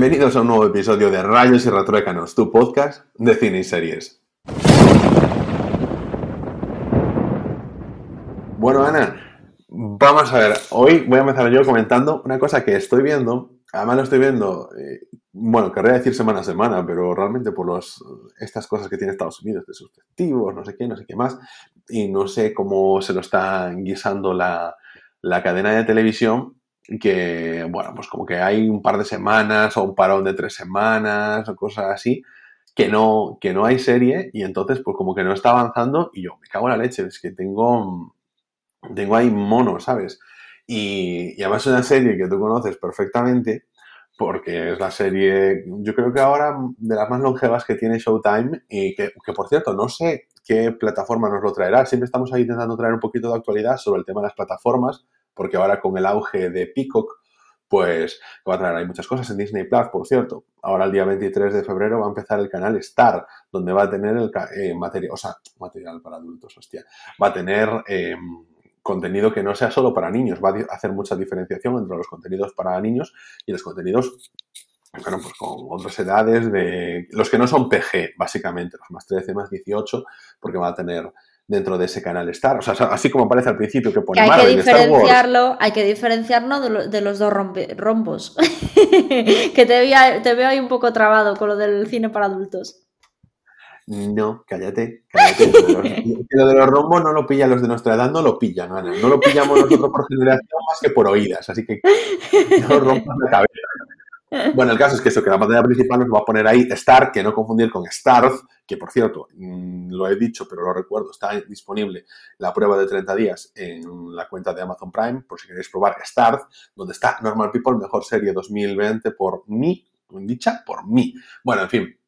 Bienvenidos a un nuevo episodio de Rayos y Retruécanos, tu podcast de cine y series. Bueno, Ana, vamos a ver. Hoy voy a empezar yo comentando una cosa que estoy viendo. Además lo estoy viendo, eh, bueno, querría decir semana a semana, pero realmente por estas cosas que tiene Estados Unidos de sus festivos, no sé qué, no sé qué más, y no sé cómo se lo está guisando la, la cadena de televisión, que, bueno, pues como que hay un par de semanas o un parón de tres semanas o cosas así, que no, que no hay serie y entonces pues como que no está avanzando y yo me cago en la leche, es que tengo, tengo ahí mono, ¿sabes? Y, y además es una serie que tú conoces perfectamente porque es la serie, yo creo que ahora de las más longevas que tiene Showtime y que, que por cierto, no sé qué plataforma nos lo traerá, siempre estamos ahí intentando traer un poquito de actualidad sobre el tema de las plataformas, porque ahora con el auge de Peacock, pues va a traer hay muchas cosas en Disney Plus, por cierto. Ahora el día 23 de febrero va a empezar el canal Star, donde va a tener el eh, material, o sea, material para adultos, hostia, va a tener eh, contenido que no sea solo para niños, va a hacer mucha diferenciación entre los contenidos para niños y los contenidos bueno, pues con otras edades de los que no son PG, básicamente, los más 13, más 18, porque va a tener dentro de ese canal Star. O sea, así como aparece al principio que pone que hay Marvel que y Star Wars. diferenciarlo, hay que diferenciarlo de, lo- de los dos rompe- rombos. que te, veía- te veo ahí un poco trabado con lo del cine para adultos. No, cállate, cállate. Lo de los- que lo de los rombos no lo pillan los de nuestra edad, no lo pillan, Ana. No lo pillamos nosotros por generación más que por oídas, así que no rompas la cabeza. Bueno, el caso es que eso, que la pantalla principal nos va a poner ahí Star, que no confundir con Starz, que por cierto, mm, lo he dicho, pero lo recuerdo, está disponible la prueba de 30 días en la cuenta de Amazon Prime, por si queréis probar Starz, donde está Normal People, mejor serie 2020 por mí, dicha por mí. Bueno, en fin,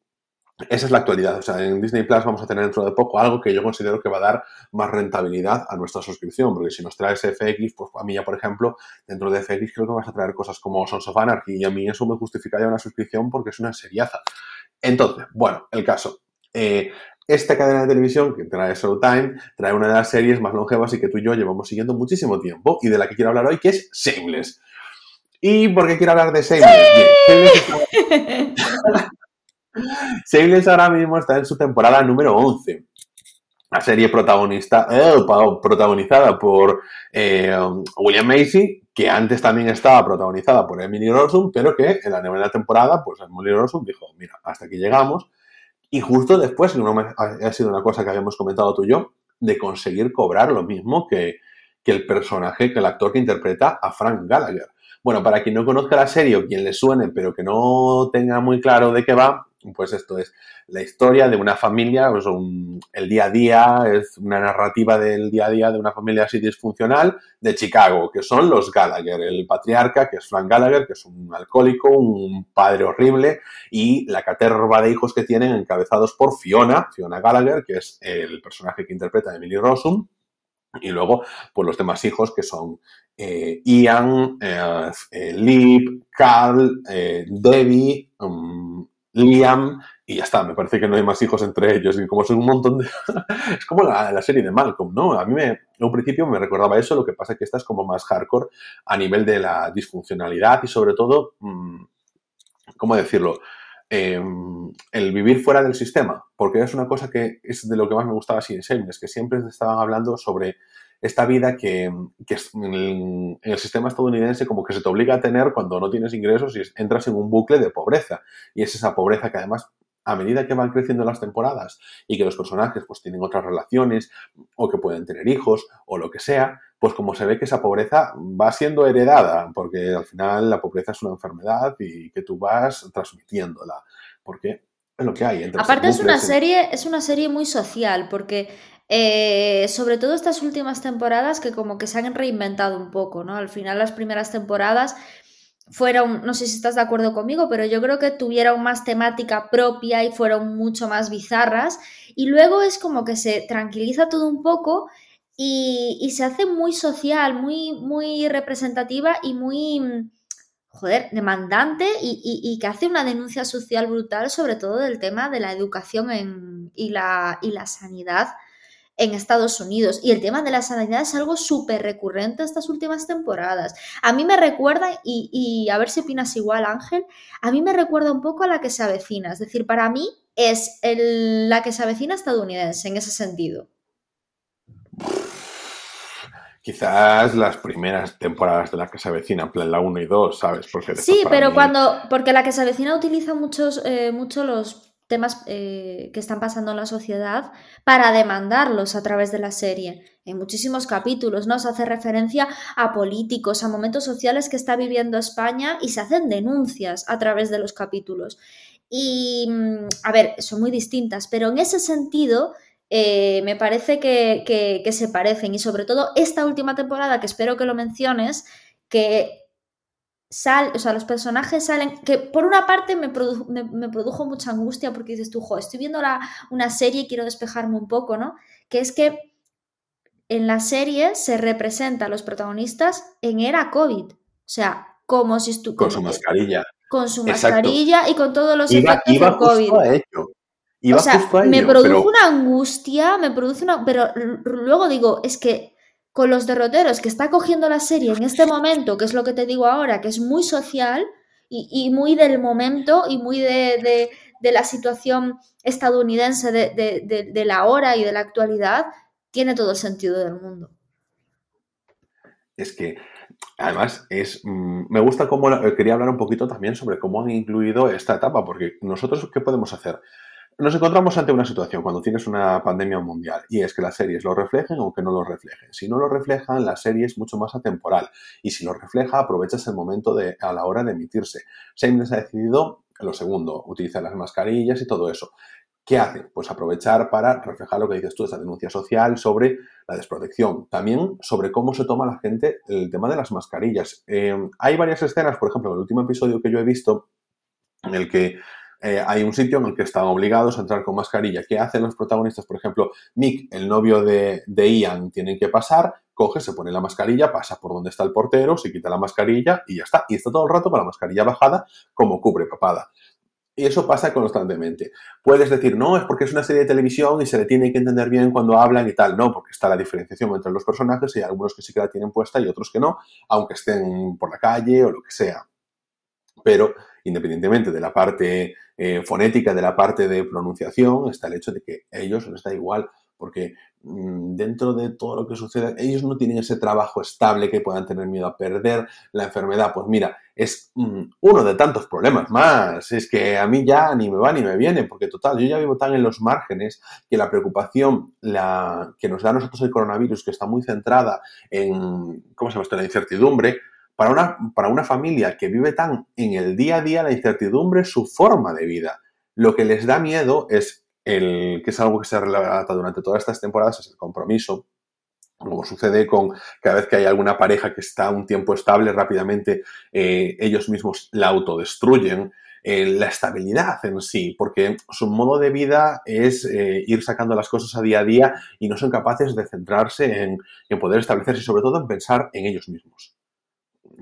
esa es la actualidad. O sea, en Disney Plus vamos a tener dentro de poco algo que yo considero que va a dar más rentabilidad a nuestra suscripción, porque si nos traes FX, pues a mí ya, por ejemplo, dentro de FX creo que vas a traer cosas como Sons of Anarchy y a mí eso me justificaría una suscripción porque es una seriaza. Entonces, bueno, el caso. Eh, esta cadena de televisión que trae Showtime trae una de las series más longevas y que tú y yo llevamos siguiendo muchísimo tiempo y de la que quiero hablar hoy, que es Shameless. ¿Y por qué quiero hablar de Shameless? Bien, Shameless Shameless ahora mismo está en su temporada número 11. La serie protagonista, eh, protagonizada por eh, William Macy, que antes también estaba protagonizada por Emily Rossum, pero que en la novena temporada, pues Emily Rossum dijo, mira, hasta aquí llegamos. Y justo después, ha sido una cosa que habíamos comentado tú y yo, de conseguir cobrar lo mismo que, que el personaje, que el actor que interpreta a Frank Gallagher. Bueno, para quien no conozca la serie o quien le suene, pero que no tenga muy claro de qué va, pues esto es la historia de una familia, el día a día, es una narrativa del día a día de una familia así disfuncional de Chicago, que son los Gallagher, el patriarca, que es Frank Gallagher, que es un alcohólico, un padre horrible, y la caterva de hijos que tienen encabezados por Fiona, Fiona Gallagher, que es el personaje que interpreta Emily Rossum, y luego, pues los demás hijos que son eh, Ian, eh, Liv, Carl, eh, Debbie, um, Liam, y ya está. Me parece que no hay más hijos entre ellos. Y como son un montón de. es como la, serie de Malcolm, ¿no? A mí me, en un principio me recordaba eso, lo que pasa es que esta es como más hardcore a nivel de la disfuncionalidad y sobre todo, mm, ¿cómo decirlo? Eh, el vivir fuera del sistema, porque es una cosa que es de lo que más me gustaba así en Shameless, que siempre estaban hablando sobre esta vida que, que es en, el, el sistema estadounidense como que se te obliga a tener cuando no tienes ingresos y entras en un bucle de pobreza. Y es esa pobreza que además, a medida que van creciendo las temporadas y que los personajes pues tienen otras relaciones o que pueden tener hijos o lo que sea, pues como se ve que esa pobreza va siendo heredada, porque al final la pobreza es una enfermedad y que tú vas transmitiéndola, porque es lo que hay. entras en Aparte es una serie, es una serie muy social, porque eh, sobre todo estas últimas temporadas que como que se han reinventado un poco, ¿no? Al final las primeras temporadas fueron, no sé si estás de acuerdo conmigo, pero yo creo que tuvieron más temática propia y fueron mucho más bizarras. Y luego es como que se tranquiliza todo un poco y, se hace muy social, muy, muy representativa y muy, mm, joder, demandante y, y- y que hace una denuncia social brutal, sobre todo del tema de la educación en- y, la, y la sanidad en Estados Unidos. Y el tema de la sanidad es algo súper recurrente estas últimas temporadas. A mí me recuerda, y, a ver si opinas igual, Ángel, a mí me recuerda un poco a la que se avecina. Es decir, para mí es la que se avecina estadounidense en ese sentido. Quizás las primeras temporadas de la que se avecina, en plan la 1 y 2, ¿sabes? Porque sí, pero cuando. Porque la que se avecina utiliza muchos, eh, mucho los temas eh, que están pasando en la sociedad para demandarlos a través de la serie. En muchísimos capítulos, ¿no? Se hace referencia a políticos, a momentos sociales que está viviendo España y se hacen denuncias a través de los capítulos. Y, mm, a ver, son muy distintas, pero en ese sentido eh, me parece que, que se parecen. Y sobre todo esta última temporada, que espero que lo menciones, que o sea, los personajes salen, que por una parte me, produjo mucha angustia porque dices tú, jo, estoy viendo una serie y quiero despejarme un poco, ¿no? Que es que en la serie se representa a los protagonistas en era COVID, o sea, como si estuviera... Con su mascarilla. Con su mascarilla y con todos los efectos de COVID. o sea, me produjo una angustia, me produce una... Pero luego digo, es que con los derroteros que está cogiendo la serie en este momento, que es lo que te digo ahora, que es muy social y, muy del momento y muy de, la situación estadounidense de, la hora y de la actualidad, tiene todo el sentido del mundo. Es que Además, es, mm, me gusta cómo quería hablar un poquito también sobre cómo han incluido esta etapa, porque nosotros, ¿qué podemos hacer? Nos encontramos ante una situación cuando tienes una pandemia mundial y es que las series lo reflejen o que no lo reflejen. Si no lo reflejan, la serie es mucho más atemporal y si lo refleja, aprovechas el momento de, a la hora de emitirse. Seamus ha decidido lo segundo, utilizar las mascarillas y todo eso. ¿Qué hace? Pues aprovechar para reflejar lo que dices tú, esa denuncia social sobre la desprotección. También sobre cómo se toma la gente el tema de las mascarillas. Eh, hay varias escenas, por ejemplo, en el último episodio que yo he visto, en el que eh, hay un sitio en el que están obligados a entrar con mascarilla. ¿Qué hacen los protagonistas? Por ejemplo, Mick, el novio de, Ian, tienen que pasar, coge, se pone la mascarilla, pasa por donde está el portero, se quita la mascarilla y ya está. Y está todo el rato con la mascarilla bajada como cubre papada. Y eso pasa constantemente. Puedes decir, no, es porque es una serie de televisión y se le tiene que entender bien cuando hablan y tal. No, porque está la diferenciación entre los personajes y hay algunos que sí que la tienen puesta y otros que no, aunque estén por la calle o lo que sea. Pero independientemente de la parte eh, fonética, de la parte de pronunciación, está el hecho de que a ellos les da igual, porque mm, dentro de todo lo que sucede, ellos no tienen ese trabajo estable que puedan tener miedo a perder la enfermedad. Pues mira, es mm, uno de tantos problemas más. Es que a mí ya ni me va ni me viene, porque total, yo ya vivo tan en los márgenes que la preocupación que nos da a nosotros el coronavirus, que está muy centrada en, ¿cómo se llama esto?, la incertidumbre, para una, para una familia que vive tan en el día a día la incertidumbre es su forma de vida. Lo que les da miedo es el, que es algo que se relata durante todas estas temporadas, es el compromiso, como sucede con cada vez que hay alguna pareja que está un tiempo estable, rápidamente eh, ellos mismos la autodestruyen. Eh, la estabilidad en sí, porque su modo de vida es eh, ir sacando las cosas a día a día y no son capaces de centrarse en, en poder establecerse y sobre todo en pensar en ellos mismos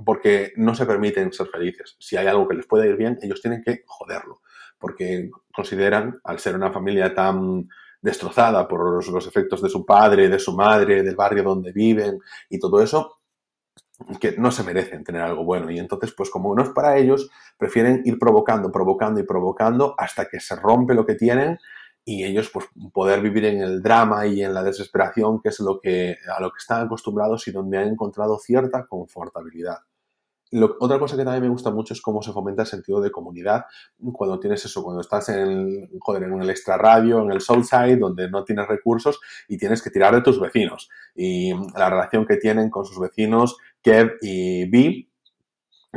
porque no se permiten ser felices. Si hay algo que les puede ir bien, ellos tienen que joderlo, porque consideran, al ser una familia tan destrozada por los, efectos de su padre, de su madre, del barrio donde viven y todo eso, que no se merecen tener algo bueno. Y entonces, pues como no es para ellos, prefieren ir provocando, provocando y provocando hasta que se rompe lo que tienen y ellos pues poder vivir en el drama y en la desesperación que es lo que a lo que están acostumbrados y donde han encontrado cierta confortabilidad otra cosa que también me gusta mucho es cómo se fomenta el sentido de comunidad cuando tienes eso, cuando estás en, joder, en el extra radio, en el Southside, donde no tienes recursos y tienes que tirar de tus vecinos. Y la relación que tienen con sus vecinos, Kev y Vi,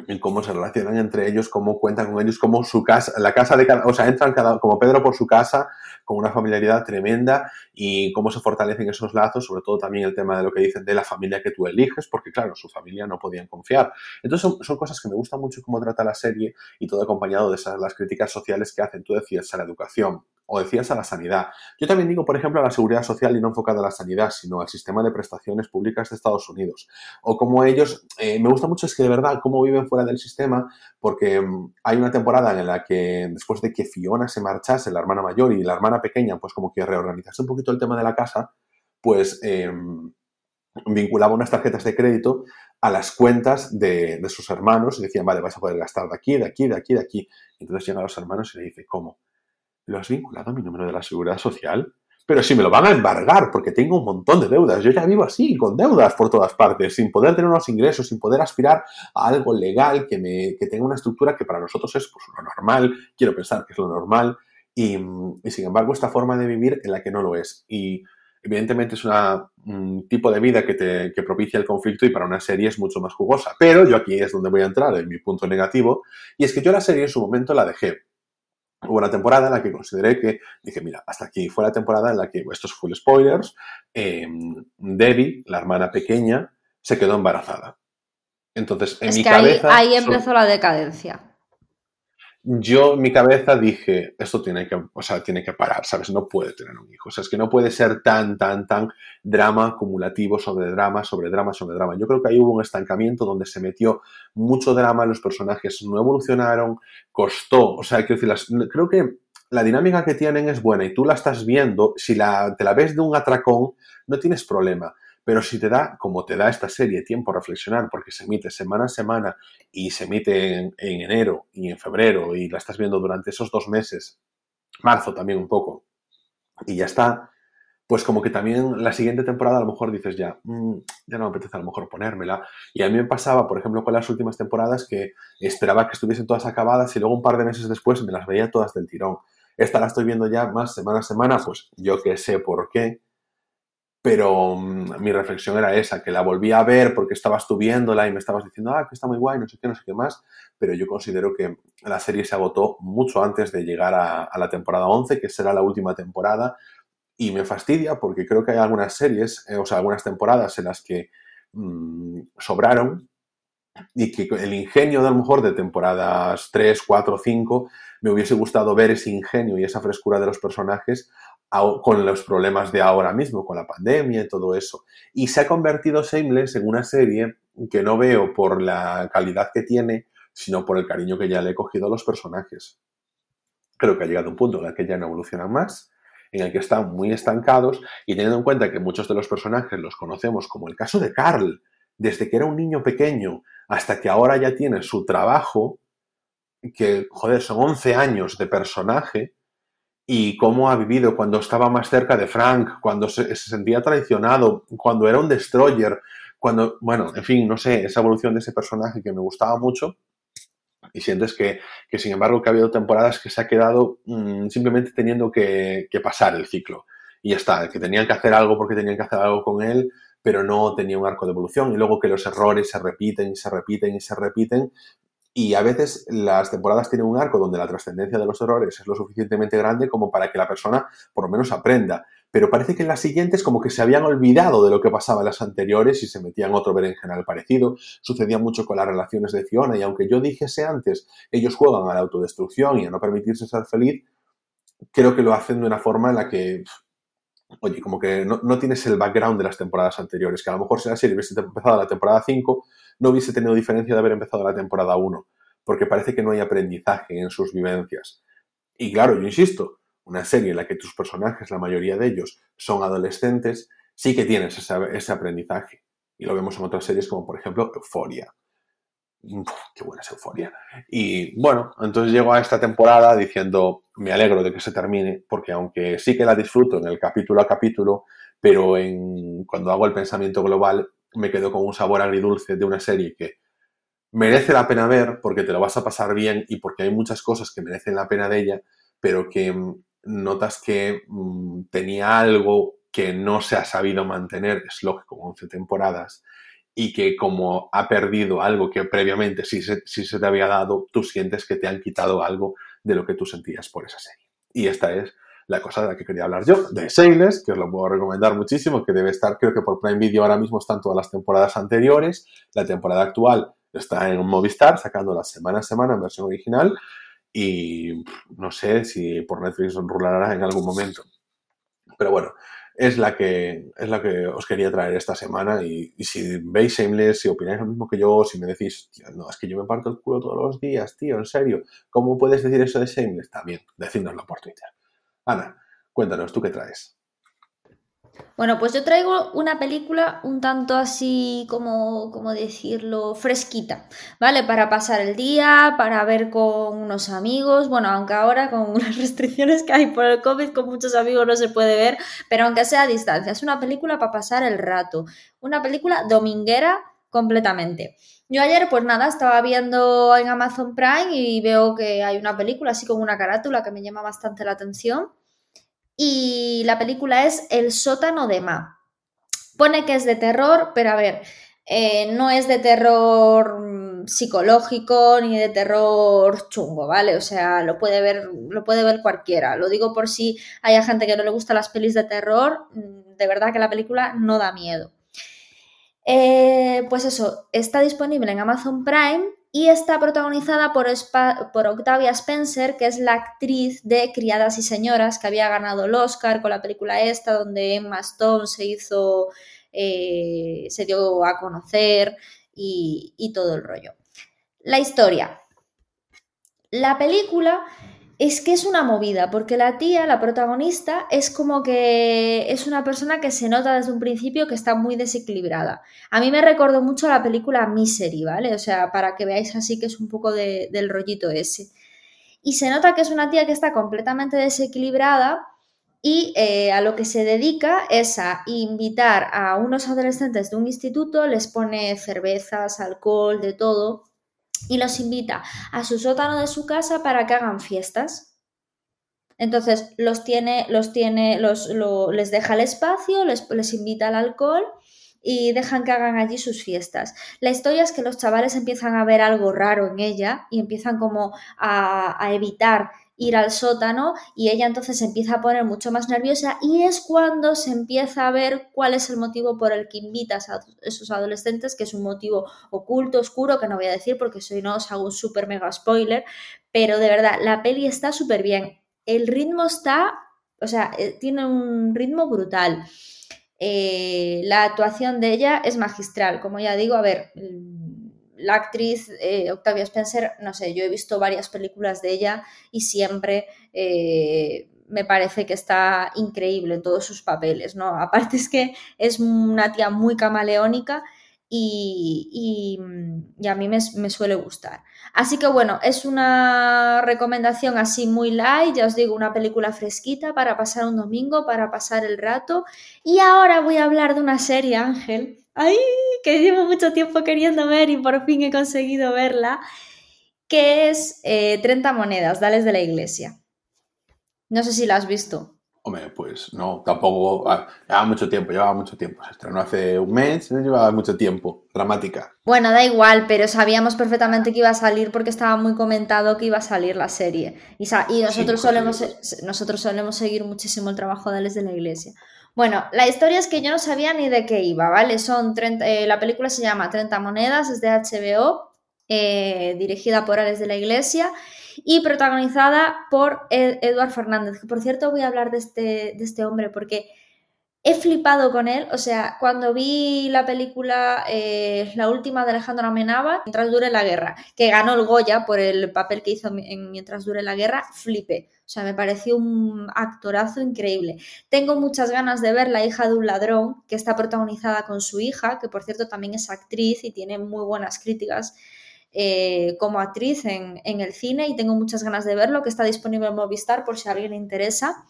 y cómo se relacionan entre ellos, cómo cuentan con ellos, cómo su casa, la casa de cada, o sea, entran cada, como Pedro por su casa con una familiaridad tremenda y cómo se fortalecen esos lazos, sobre todo también el tema de lo que dicen de la familia que tú eliges, porque claro, su familia no podían confiar. Entonces son, cosas que me gustan mucho cómo trata la serie y todo acompañado de esas, las críticas sociales que hacen. Tú decías a la educación, o decías a la sanidad. Yo también digo, por ejemplo, a la seguridad social y no enfocada a la sanidad, sino al sistema de prestaciones públicas de Estados Unidos. O como ellos, eh, me gusta mucho es que de verdad cómo viven fuera del sistema, porque mm, hay una temporada en la que después de que Fiona se marchase, la hermana mayor y la hermana pequeña, pues como que reorganizase un poquito el tema de la casa, pues em, vinculaba unas tarjetas de crédito a las cuentas de, sus hermanos y decían, vale, vas a poder gastar de aquí, de aquí, de aquí, de aquí. Entonces llegan los hermanos y le dice, ¿cómo? ¿Lo has vinculado a mi número de la seguridad social? Pero si me lo van a embargar porque tengo un montón de deudas. Yo ya vivo así, con deudas por todas partes, sin poder tener unos ingresos, sin poder aspirar a algo legal que, me, que tenga una estructura que para nosotros es pues, lo normal. Quiero pensar que es lo normal. Y, sin embargo, esta forma de vivir en la que no lo es. Y evidentemente es un tipo de vida que, te, que propicia el conflicto y para una serie es mucho más jugosa. Pero yo aquí es donde voy a entrar en mi punto negativo. Y es que yo la serie en su momento la dejé Hubo una temporada en la que consideré que dije, mira, hasta aquí fue la temporada en la que, esto es full spoilers, eh, Debbie, la hermana pequeña, se quedó embarazada. Entonces, en mi cabeza. Ahí, empezó la decadencia yo en mi cabeza dije, esto tiene que, o sea, tiene que parar, ¿sabes? No puede tener un hijo. O sea, es que no puede ser tan, tan, tan drama acumulativo sobre drama, sobre drama, sobre drama. Yo creo que ahí hubo un estancamiento donde se metió mucho drama, los personajes no evolucionaron, costó, o sea, quiero decir, creo que la dinámica que tienen es buena y tú la estás viendo, si la, te la ves de un atracón, no tienes problema. Pero si te da, como te da esta serie, tiempo a reflexionar, porque se emite semana a semana y se emite en, enero y en febrero y la estás viendo durante esos dos meses, marzo también un poco, y ya está, pues como que también la siguiente temporada a lo mejor dices ya, mm, ya no me apetece a lo mejor ponérmela. Y a mí me pasaba, por ejemplo, con las últimas temporadas que esperaba que estuviesen todas acabadas y luego un par de meses después me las veía todas del tirón. Esta la estoy viendo ya más semana a semana, pues yo que sé por qué, pero mm, mi reflexión era esa, que la volví a ver porque estabas tú viéndola y me estabas diciendo, ah, que está muy guay, no sé qué, no sé qué más, pero yo considero que la serie se agotó mucho antes de llegar a, la temporada 11, que será la última temporada, y me fastidia porque creo que hay algunas series, eh, o sea, algunas temporadas en las que mm, sobraron y que el ingenio de a lo mejor de temporadas 3, 4, 5, me hubiese gustado ver ese ingenio y esa frescura de los personajes con los problemas de ahora mismo, con la pandemia y todo eso. Y se ha convertido Shameless en una serie que no veo por la calidad que tiene, sino por el cariño que ya le he cogido a los personajes. Creo que ha llegado un punto en el que ya no evolucionan más, en el que están muy estancados y teniendo en cuenta que muchos de los personajes los conocemos, como el caso de Carl, desde que era un niño pequeño hasta que ahora ya tiene su trabajo, que, joder, son 11 años de personaje, y cómo ha vivido cuando estaba más cerca de Frank, cuando se, sentía traicionado, cuando era un destroyer, cuando, bueno, en fin, no sé, esa evolución de ese personaje que me gustaba mucho. Y sientes que, que sin embargo, que ha habido temporadas que se ha quedado mm, simplemente teniendo que, pasar el ciclo. Y ya está, que tenían que hacer algo porque tenían que hacer algo con él, pero no tenía un arco de evolución. Y luego que los errores se repiten y se repiten y se repiten, y a veces las temporadas tienen un arco donde la trascendencia de los errores es lo suficientemente grande como para que la persona por lo menos aprenda. Pero parece que en las siguientes como que se habían olvidado de lo que pasaba en las anteriores y se metían otro berenjenal parecido. Sucedía mucho con las relaciones de Fiona y aunque yo dijese antes, ellos juegan a la autodestrucción y a no permitirse ser feliz, creo que lo hacen de una forma en la que oye, como que no, no, tienes el background de las temporadas anteriores, que a lo mejor si la serie hubiese empezado la temporada 5, no hubiese tenido diferencia de haber empezado la temporada 1, porque parece que no hay aprendizaje en sus vivencias. Y claro, yo insisto, una serie en la que tus personajes, la mayoría de ellos, son adolescentes, sí que tienes ese, aprendizaje. Y lo vemos en otras series como por ejemplo Euforia. Qué buena es Euforia. Y bueno, entonces llego a esta temporada diciendo, me alegro de que se termine, porque aunque sí que la disfruto en el capítulo a capítulo, pero cuando hago el pensamiento global me quedo con un sabor agridulce de una serie que merece la pena ver porque te lo vas a pasar bien y porque hay muchas cosas que merecen la pena de ella, pero que mm, notas que mm, tenía algo que no se ha sabido mantener, es lógico, 11 temporadas, y que como ha perdido algo que previamente sí se, sí se te había dado, tú sientes que te han quitado algo de lo que tú sentías por esa serie. Y esta es la cosa de la que quería hablar yo, de Sales, que os lo puedo recomendar muchísimo, que debe estar, creo que por Prime Video ahora mismo están todas las temporadas anteriores, la temporada actual está en Movistar, sacando la semana a semana en versión original, y no sé si por Netflix rulará en algún momento. Pero bueno, es la que, es la que os quería traer esta semana y, si veis Shameless, si opináis lo mismo que yo, si me decís, no, es que yo me parto el culo todos los días, tío, en serio, ¿cómo puedes decir eso de Shameless? También, decídnoslo por Twitter. Ana, cuéntanos, ¿tú qué traes? Bueno, pues yo traigo una película un tanto así como, como decirlo, fresquita, ¿vale? Para pasar el día, para ver con unos amigos, bueno, aunque ahora con las restricciones que hay por el COVID, con muchos amigos no se puede ver, pero aunque sea a distancia, es una película para pasar el rato, una película dominguera completamente. Yo ayer, pues nada, estaba viendo en Amazon Prime y veo que hay una película así como una carátula que me llama bastante la atención y la película es El sótano de Ma. Pone que es de terror, pero a ver, eh, no es de terror mm, psicológico ni de terror chungo, ¿vale? O sea, lo puede ver, lo puede ver cualquiera. Lo digo por si hay gente que no le gusta las pelis de terror, mm, de verdad que la película no da miedo. Eh, pues eso, está disponible en Amazon Prime y está protagonizada por, Octavia Spencer, que es la actriz de Criadas y Señoras, que había ganado el Oscar con la película esta, donde Emma Stone se hizo, eh, se dio a conocer y todo el rollo. La historia. La película es que es una movida, porque la tía, la protagonista, es como que es una persona que se nota desde un principio que está muy desequilibrada. A mí me recordó mucho la película Misery, ¿vale? O sea, para que veáis así que es un poco del rollito ese. Y se nota que es una tía que está completamente desequilibrada y eh, a lo que se dedica es a invitar a unos adolescentes de un instituto, les pone cervezas, alcohol, de todo y los invita a su sótano de su casa para que hagan fiestas. Entonces los tiene, los tiene, los, les deja el espacio, les, les invita al alcohol y dejan que hagan allí sus fiestas. La historia es que los chavales empiezan a ver algo raro en ella y empiezan como a, a evitar ir al sótano y ella entonces se empieza a poner mucho más nerviosa y es cuando se empieza a ver cuál es el motivo por el que invitas a esos adolescentes, que es un motivo oculto, oscuro, que no voy a decir porque si no os hago un súper mega spoiler, pero de verdad, la peli está súper bien. El ritmo está, o sea, eh, tiene un ritmo brutal. Eh, la actuación de ella es magistral, como ya digo, a ver, la actriz eh, Octavia Spencer, no sé, yo he visto varias películas de ella y siempre eh, me parece que está increíble en todos sus papeles, ¿no? Aparte es que es una tía muy camaleónica y, a mí me, me, suele gustar. Así que bueno, es una recomendación así muy light, ya os digo, una película fresquita para pasar un domingo, para pasar el rato. Y ahora voy a hablar de una serie, Ángel, ¡Ay! Que llevo mucho tiempo queriendo ver y por fin he conseguido verla. Que es 30 eh, monedas, Dales de la Iglesia. No sé si la has visto. Hombre, pues no, tampoco. Ah, llevaba mucho tiempo, llevaba mucho tiempo. Se estrenó hace un mes, llevaba mucho tiempo. Dramática. Bueno, da igual, pero sabíamos perfectamente que iba a salir porque estaba muy comentado que iba a salir la serie. Y, nosotros, solemos, nosotros solemos seguir muchísimo el trabajo de Dales de la Iglesia. Bueno, la historia es que yo no sabía ni de qué iba, ¿vale? Son 30, eh, la película se llama 30 monedas, es de HBO, eh, dirigida por Alex de la Iglesia y protagonizada por Eduard Fernández, por cierto voy a hablar de este, de este hombre porque he flipado con él, o sea, cuando vi la película, eh, la última de Alejandro Amenábar, Mientras dure la guerra, que ganó el Goya por el papel que hizo en Mientras dure la guerra, flipé. O sea, me pareció un actorazo increíble. Tengo muchas ganas de ver La hija de un ladrón, que está protagonizada con su hija, que por cierto también es actriz y tiene muy buenas críticas. Eh, como actriz en, el cine y tengo muchas ganas de verlo, que está disponible en Movistar por si a alguien le interesa.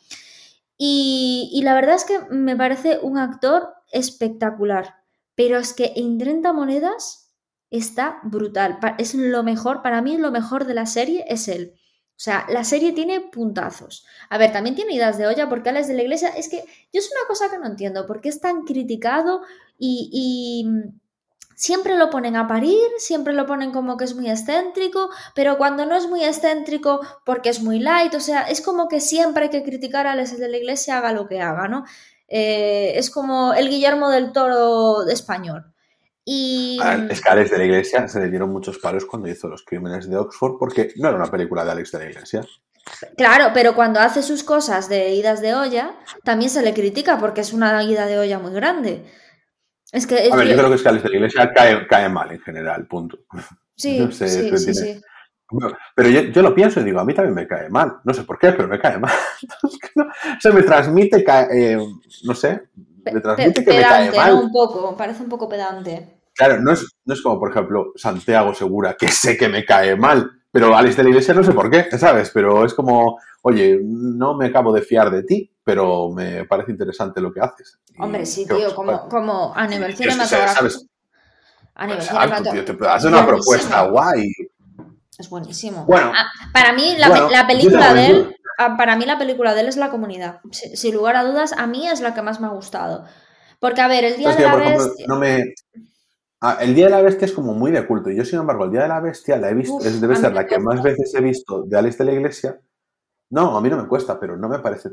Y, la verdad es que me parece un actor espectacular, pero es que en 30 monedas está brutal. Es lo mejor, para mí lo mejor de la serie es él. O sea, la serie tiene puntazos. A ver, también tiene ideas de olla porque Alex de la Iglesia es que yo es una cosa que no entiendo, porque es tan criticado y, siempre lo ponen a parir, siempre lo ponen como que es muy excéntrico, pero cuando no es muy excéntrico porque es muy light, o sea, es como que siempre hay que criticar a Alex de la Iglesia haga lo que haga, ¿no? Eh, es como el Guillermo del Toro español. Y... A mm, Alex de la Iglesia se le dieron muchos palos cuando hizo Los Crímenes de Oxford porque no era una película de Alex de la Iglesia. Claro, pero cuando hace sus cosas de idas de olla, también se le critica porque es una ida de olla muy grande. Es que, a ver, yo creo que es que Alex de la Iglesia cae, mal en general, punto. Sí, sí, sí, sí, Pero yo, lo pienso y digo, a mí también me cae mal. No sé por qué, pero me cae mal. se me transmite, eh, no sé, me transmite que me cae mal. ¿no? Un poco, parece un poco pedante. Claro, no es, no es como, por ejemplo, Santiago Segura, que sé que me cae mal, pero Alex de la Iglesia no sé por qué, ¿sabes? Pero es como, oye, no me acabo de fiar de ti, pero me parece interesante lo que haces. Hombre, sí, tío, como, como a nivel cinematográfico. A nivel tío, cinematográfico. hace una propuesta guay. Es buenísimo. Bueno. Ah, para mí, la, Bueno, la película de él, ah, para mí la película de él es la comunidad. Si- Sin lugar a dudas, a mí es la que más me ha gustado. Porque, a ver, el día Es de la ejemplo, bestia. no me... Ah, el Día de la Bestia es como muy de culto. Yo, sin embargo, el Día de la Bestia la he visto, Uf, es, debe ser la que más veces he visto de Alex de la Iglesia. No, a mí no me cuesta, pero no me parece...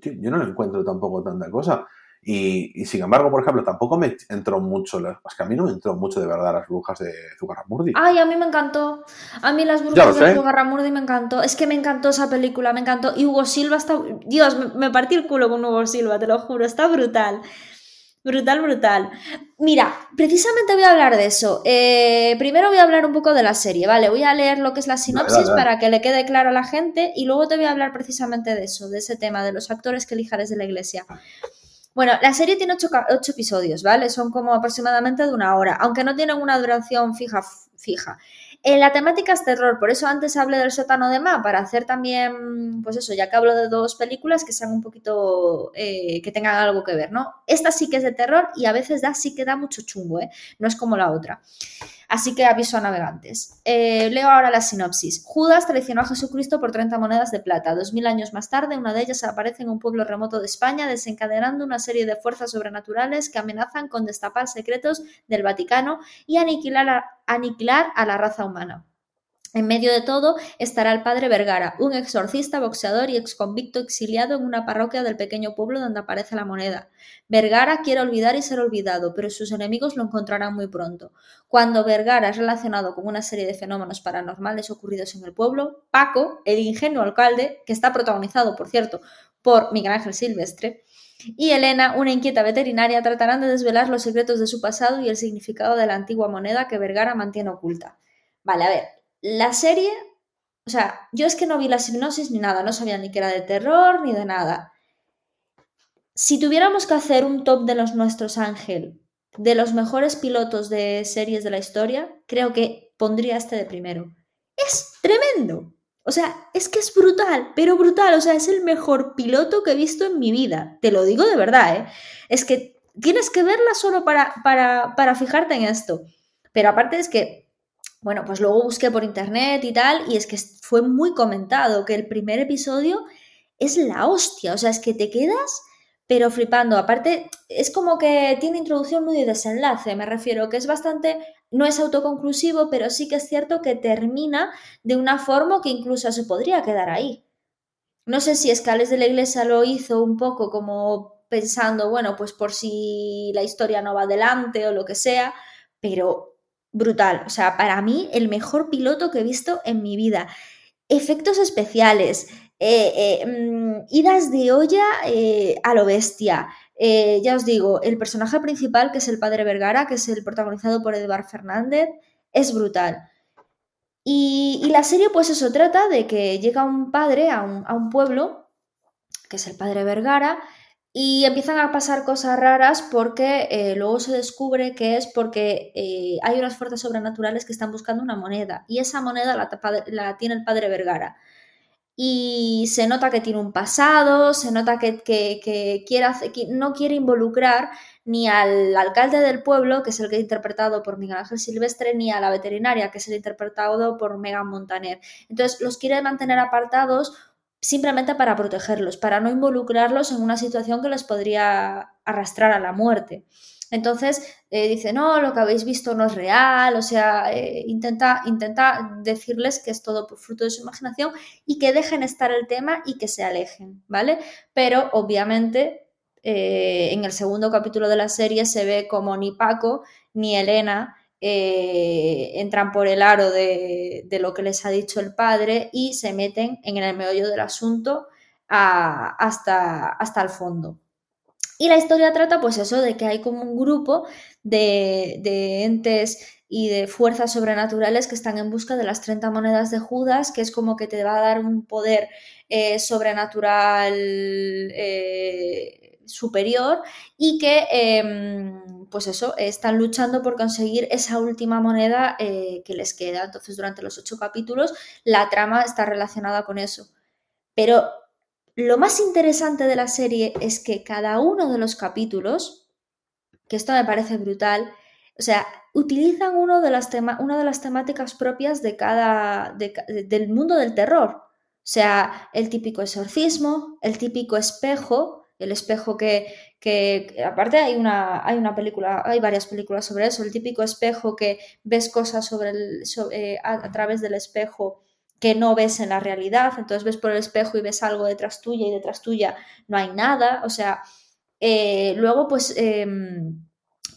Tío, yo no le encuentro tampoco tanta cosa. Y, y, sin embargo, por ejemplo, tampoco me entró mucho... la- Es que a mí no me entró mucho de verdad las brujas de Zugarramurdi. Ay, a mí me encantó. A mí las brujas de. Zugarramurdi me encantó. Es que me encantó esa película, me encantó. Y Hugo Silva está. Dios, me, me partí el culo con Hugo Silva, te lo juro. Está brutal. Brutal, brutal. Mira, precisamente voy a hablar de eso. Eh, primero voy a hablar un poco de la serie, ¿vale? Voy a leer lo que es la sinopsis para que le quede claro a la gente y luego te voy a hablar precisamente de eso, de ese tema, de los actores que elijares de la iglesia. Bueno, la serie tiene ocho, ocho episodios, ¿vale? Son como aproximadamente de una hora, aunque no tienen una duración fija. fija. Eh, la temática es terror, por eso antes hablé del sótano de Ma, para hacer también, pues eso, ya que hablo de dos películas que sean un poquito, eh, que tengan algo que ver, ¿no? Esta sí que es de terror y a veces da, sí que da mucho chungo, ¿eh? No es como la otra. Así que aviso a navegantes. Eh, leo ahora la sinopsis. Judas traicionó a Jesucristo por 30 monedas de plata. Dos mil años más tarde, una de ellas aparece en un pueblo remoto de España, desencadenando una serie de fuerzas sobrenaturales que amenazan con destapar secretos del Vaticano y aniquilar a, aniquilar a la raza humana. En medio de todo estará el padre Vergara, un exorcista, boxeador y exconvicto exiliado en una parroquia del pequeño pueblo donde aparece la moneda. Vergara quiere olvidar y ser olvidado, pero sus enemigos lo encontrarán muy pronto. Cuando Vergara es relacionado con una serie de fenómenos paranormales ocurridos en el pueblo, Paco, el ingenuo alcalde, que está protagonizado, por cierto, por Miguel Ángel Silvestre, y Elena, una inquieta veterinaria, tratarán de desvelar los secretos de su pasado y el significado de la antigua moneda que Vergara mantiene oculta. Vale, a ver, la serie, o sea, yo es que no vi la hipnosis ni nada, no sabía ni que era de terror ni de nada. Si tuviéramos que hacer un top de los nuestros Ángel, de los mejores pilotos de series de la historia, creo que pondría este de primero. Es tremendo. O sea, es que es brutal, pero brutal. O sea, es el mejor piloto que he visto en mi vida. Te lo digo de verdad, ¿eh? Es que tienes que verla solo para, para, para fijarte en esto. Pero aparte es que, bueno, pues luego busqué por internet y tal, y es que fue muy comentado que el primer episodio es la hostia. O sea, es que te quedas pero flipando. Aparte, es como que tiene introducción, nudo y desenlace. Me refiero que es bastante, no es autoconclusivo, pero sí que es cierto que termina de una forma que incluso se podría quedar ahí. No sé si Escales de la Iglesia lo hizo un poco como pensando, bueno, pues por si la historia no va adelante o lo que sea, pero brutal. O sea, para mí el mejor piloto que he visto en mi vida. Efectos especiales, eh, eh, mm, idas de olla eh, a lo bestia. Ya os digo, el personaje principal, que es el padre Vergara, que es el protagonizado por Edvard Fernández, es brutal. Y, la serie, pues eso trata de que llega un padre a un pueblo, que es el padre Vergara, y empiezan a pasar cosas raras porque eh, luego se descubre que es porque eh, hay unas fuerzas sobrenaturales que están buscando una moneda y esa moneda la, tiene el padre Vergara y se nota que tiene un pasado, se nota que, que, que, quiere hacer, que no quiere involucrar ni al alcalde del pueblo, que es el que es interpretado por Miguel Ángel Silvestre, ni a la veterinaria, que es el interpretado por Megan Montaner. Entonces los quiere mantener apartados simplemente para protegerlos, para no involucrarlos en una situación que les podría arrastrar a la muerte. Entonces eh, dice, no, lo que habéis visto no es real, o sea, eh, intenta, intenta decirles que es todo fruto de su imaginación y que dejen estar el tema y que se alejen, ¿vale? Pero obviamente eh, en el segundo capítulo de la serie se ve como ni Paco ni Elena eh, entran por el aro de, de, lo que les ha dicho el padre y se meten en el meollo del asunto hasta, hasta el fondo. Y la historia trata pues eso de que hay como un grupo de, de, entes y de fuerzas sobrenaturales que están en busca de las 30 monedas de Judas, que es como que te va a dar un poder eh, sobrenatural, eh, superior y que, em, pues eso, están luchando por conseguir esa última moneda eh, que les queda. Entonces, durante los ocho capítulos, la trama está relacionada con eso. Pero lo más interesante de la serie es que cada uno de los capítulos, que esto me parece brutal, o sea, utilizan uno de las una de las temáticas propias de cada, del mundo del terror. O sea, el típico exorcismo, el típico espejo, el espejo que, que aparte hay una, hay una película, hay varias películas sobre eso, el típico espejo que ves cosas sobre el, eh, a, través del espejo que no ves en la realidad, entonces ves por el espejo y ves algo detrás tuya y detrás tuya no hay nada, o sea, eh, luego pues... Em,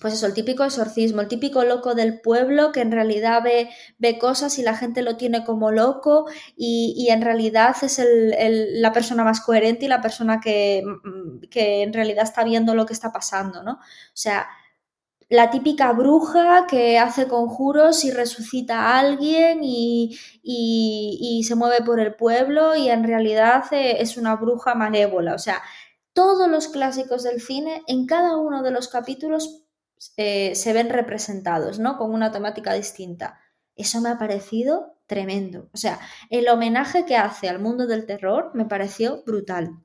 pues eso, el típico exorcismo, el típico loco del pueblo que en realidad ve, ve cosas y la gente lo tiene como loco y, en realidad es la persona más coherente y la persona que, mm, que, en realidad está viendo lo que está pasando, ¿no? O sea, la típica bruja que hace conjuros y resucita a alguien y, y se mueve por el pueblo y en realidad eh, es una bruja malévola, o sea, todos los clásicos del cine en cada uno de los capítulos eh, se ven representados, ¿no? Con una temática distinta. Eso me ha parecido tremendo. O sea, el homenaje que hace al mundo del terror me pareció brutal.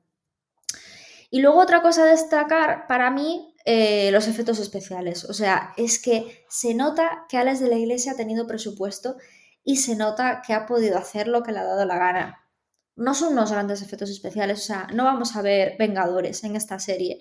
Y luego otra cosa a destacar para mí, eh, los efectos especiales. O sea, es que se nota que Alex de la Iglesia ha tenido presupuesto y se nota que ha podido hacer lo que le ha dado la gana. No son unos grandes efectos especiales, o sea, no vamos a ver Vengadores en esta serie,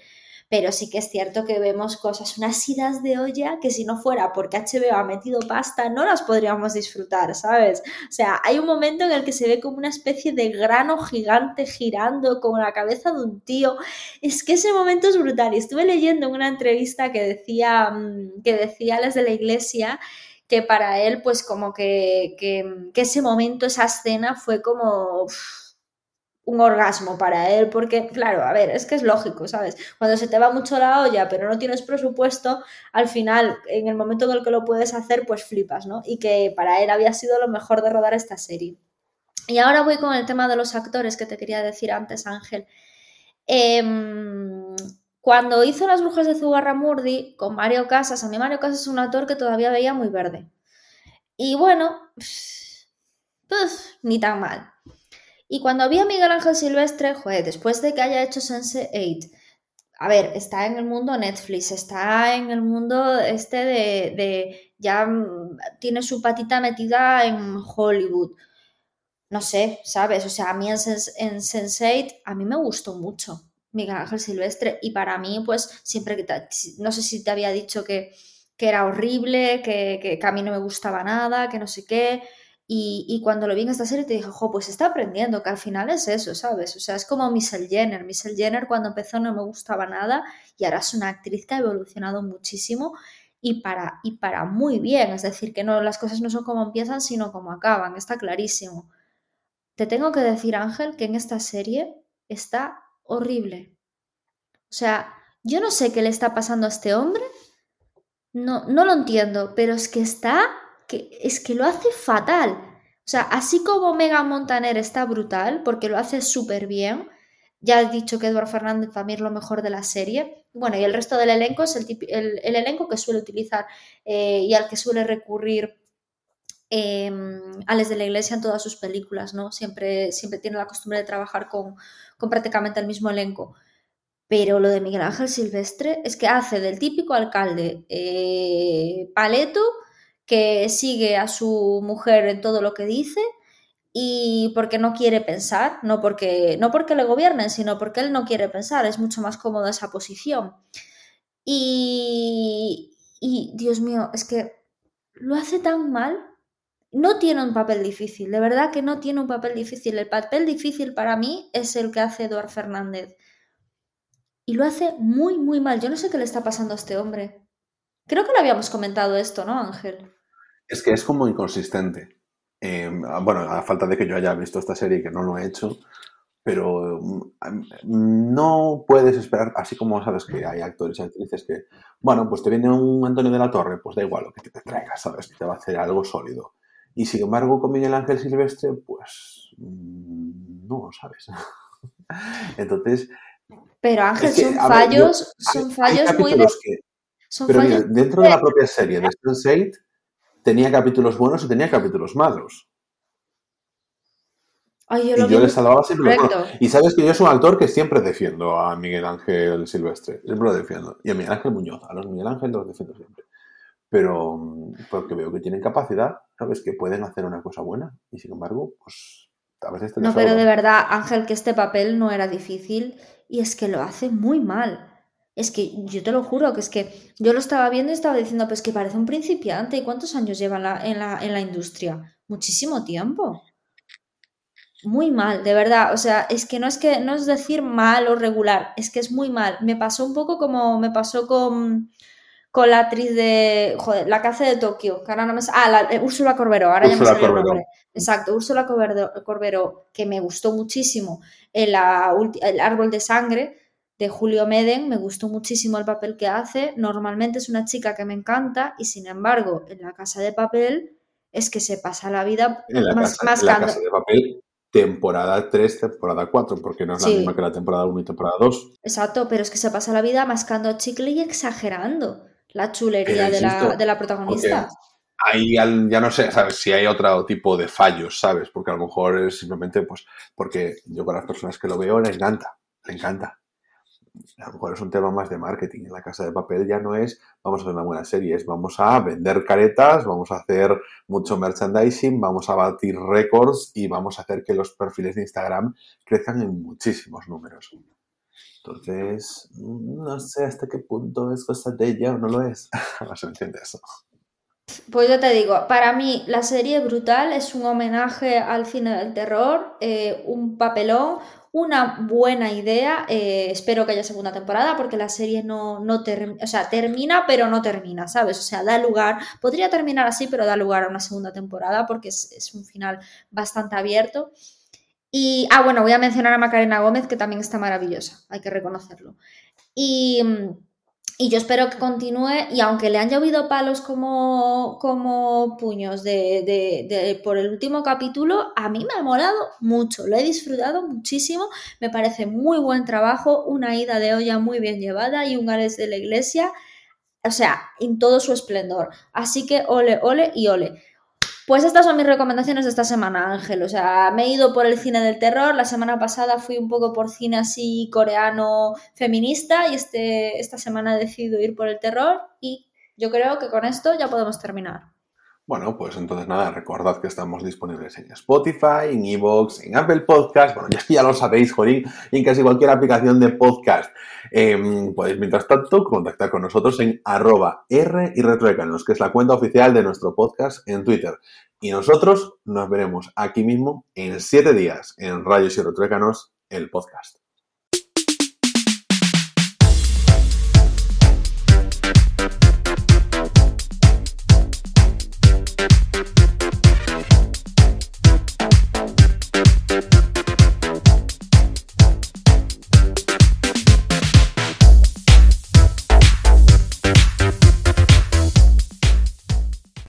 pero sí que es cierto que vemos cosas, unas idas de olla que si no fuera porque HBO ha metido pasta, no las podríamos disfrutar, ¿sabes? O sea, hay un momento en el que se ve como una especie de grano gigante girando con la cabeza de un tío. Es que ese momento es brutal. Y estuve leyendo una entrevista que decía, mm, que decía las de la iglesia que para él, pues como que, que, ese momento, esa escena fue como un orgasmo para él, porque claro, a ver, es que es lógico, ¿sabes? Cuando se te va mucho la olla, pero no tienes presupuesto, al final, en el momento en el que lo puedes hacer, pues flipas, ¿no? Y que para él había sido lo mejor de rodar esta serie. Y ahora voy con el tema de los actores que te quería decir antes, Ángel. Em, cuando hizo Las Brujas de Zugarramurdi con Mario Casas, a mí Mario Casas es un actor que todavía veía muy verde. Y bueno, pues ni tan mal. Y cuando vi a Miguel Ángel Silvestre, joder, después de que haya hecho Sense8, a ver, está en el mundo Netflix, está en el mundo este de, ya mm, tiene su patita metida en Hollywood. No sé, ¿sabes? O sea, a mí en, Sense8, a mí me gustó mucho Miguel Ángel Silvestre y para mí, pues, siempre que, no sé si te había dicho que, era horrible, que, que a mí no me gustaba nada, que no sé qué, y, cuando lo vi en esta serie te dije, jo, pues está aprendiendo, que al final es eso, ¿sabes? O sea, es como Michelle Jenner. Michelle Jenner cuando empezó no me gustaba nada y ahora es una actriz que ha evolucionado muchísimo y para, y para muy bien. Es decir, que no, las cosas no son como empiezan, sino como acaban, está clarísimo. Te tengo que decir, Ángel, que en esta serie está horrible. O sea, yo no sé qué le está pasando a este hombre, no, no lo entiendo, pero es que está es que lo hace fatal. O sea, así como Mega Montaner está brutal, porque lo hace súper bien, ya he dicho que Eduardo Fernández también es lo mejor de la serie. Bueno, y el resto del elenco es el, elenco que suele utilizar eh, y al que suele recurrir eh, Alex de la Iglesia en todas sus películas, ¿no? Siempre, siempre tiene la costumbre de trabajar con, con prácticamente el mismo elenco. Pero lo de Miguel Ángel Silvestre es que hace del típico alcalde eh, paleto que sigue a su mujer en todo lo que dice y porque no quiere pensar, no porque, no porque le gobiernen, sino porque él no quiere pensar, es mucho más cómodo esa posición. Y, y Dios mío, es que lo hace tan mal. No tiene un papel difícil, de verdad que no tiene un papel difícil. El papel difícil para mí es el que hace Eduard Fernández. Y lo hace muy, muy mal. Yo no sé qué le está pasando a este hombre. Creo que lo habíamos comentado esto, ¿no, Ángel? Es que es como inconsistente. Em, bueno, a falta de que yo haya visto esta serie, que no lo he hecho, pero mm, no puedes esperar, así como sabes que hay actores y actrices que, bueno, pues te viene un Antonio de la Torre, pues da igual lo que te traiga, sabes que te va a hacer algo sólido. Y sin embargo, con Miguel Ángel Silvestre, pues mm, no, ¿sabes? Entonces, Pero Ángel, son fallos, son fallos muy de... pero dentro de la propia serie de Sense8 tenía capítulos buenos y tenía capítulos malos. y yo le salvaba siempre Y sabes que yo soy un actor que siempre defiendo a Miguel Ángel Silvestre. Siempre lo defiendo. Y a Miguel Ángel Muñoz. A los Miguel Ángel los defiendo siempre. Pero mm, porque veo que tienen capacidad, ¿sabes? Que pueden hacer una cosa buena. Y sin embargo, pues a veces te No, pero de verdad, Ángel, que este papel no era difícil y es que lo hace muy mal. Es que yo te lo juro, que es que yo lo estaba viendo y estaba diciendo, pues que parece un principiante. ¿Y cuántos años lleva en la, en la, en la industria? Muchísimo tiempo. Muy mal, de verdad. O sea, es que no es que no es decir mal o regular, es que es muy mal. Me pasó un poco como me pasó con, con la actriz de. Joder, la hace de Tokio, que ahora no me. Ah, la, eh, Úrsula Corberó, ahora ya me salió el nombre. Exacto, Úrsula Corberó, que me gustó muchísimo en la, El Árbol de Sangre de Julio Meden, me gustó muchísimo el papel que hace. Normalmente es una chica que me encanta y sin embargo, en la casa de papel es que se pasa la vida más, casa, la casa de papel temporada 3, temporada 4, porque no es la misma que la temporada 1 y temporada 2. Exacto, pero es que se pasa la vida mascando chicle y exagerando la chulería de la, de la, protagonista. Ahí ya no sé, ¿sabes? Si hay otro tipo de fallos, ¿sabes? Porque a lo mejor es simplemente, pues, porque yo con las personas que lo veo le encanta, le encanta. A lo mejor es un tema más de marketing. En la casa de papel ya no es vamos a hacer una buena serie, es vamos a vender caretas, vamos a hacer mucho merchandising, vamos a batir récords y vamos a hacer que los perfiles de Instagram crezcan en muchísimos números. Entonces, no sé hasta qué punto es cosa de ella o no lo es. no se entiende eso. Pues yo te digo, para mí la serie brutal es un homenaje al cine del terror, eh, un papelón, una buena idea. Eh, espero que haya segunda temporada porque la serie no, no o sea, termina pero no termina, ¿sabes? O sea, da lugar, podría terminar así, pero da lugar a una segunda temporada porque es, es un final bastante abierto. Y, ah, bueno, voy a mencionar a Macarena Gómez, que también está maravillosa, hay que reconocerlo. Y, yo espero que continúe, y aunque le han llovido palos como, como puños de, por el último capítulo, a mí me ha molado mucho, lo he disfrutado muchísimo, me parece muy buen trabajo, una ida de olla muy bien llevada y un Gales de la Iglesia, o sea, en todo su esplendor. Así que ole, ole y ole. Pues estas son mis recomendaciones de esta semana, Ángel. O sea, me he ido por el cine del terror. La semana pasada fui un poco por cine así coreano feminista y este, esta semana he decidido ir por el terror y yo creo que con esto ya podemos terminar. Bueno, pues entonces nada, recordad que estamos disponibles en Spotify, en Evox, en Apple Podcast, bueno, ya lo sabéis, Jorín, y en casi cualquier aplicación de podcast. Em, podéis, mientras tanto, contactar con nosotros en arroba R y que es la cuenta oficial de nuestro podcast en Twitter. Y nosotros nos veremos aquí mismo en siete días en Rayos y Retroecanos, el podcast.